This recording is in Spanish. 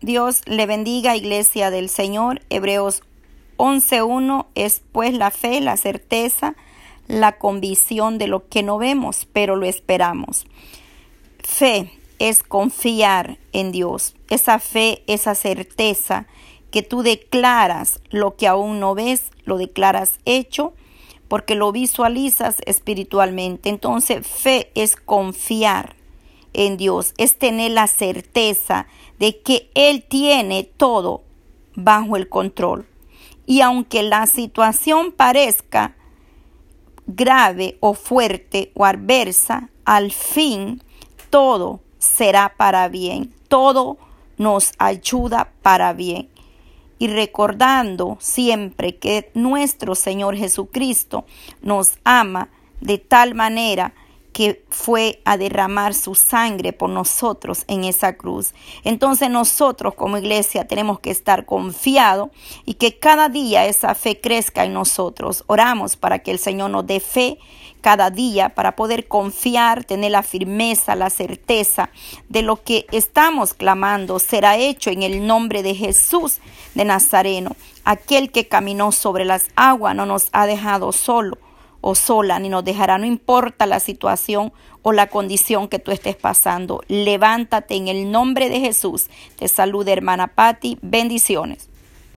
Dios, le bendiga, iglesia del Señor. Hebreos 11.1 es pues la fe, la certeza, la convicción de lo que no vemos, pero lo esperamos. Fe es confiar en Dios. Esa fe, esa certeza que tú declaras lo que aún no ves, lo declaras hecho, porque lo visualizas espiritualmente. Entonces, fe es confiar en Dios, es tener la certeza de que Él tiene todo bajo el control. Y aunque la situación parezca grave o fuerte o adversa, al fin todo será para bien, todo nos ayuda para bien. Y recordando siempre que nuestro Señor Jesucristo nos ama de tal manera que fue a derramar su sangre por nosotros en esa cruz. Entonces nosotros como iglesia tenemos que estar confiados y que cada día esa fe crezca en nosotros. Oramos para que el Señor nos dé fe cada día para poder confiar, tener la firmeza, la certeza de lo que estamos clamando será hecho en el nombre de Jesús de Nazareno. Aquel que caminó sobre las aguas no nos ha dejado solo o sola, ni nos dejará, no importa la situación o la condición que tú estés pasando. Levántate en el nombre de Jesús. Te saluda hermana Patti. Bendiciones.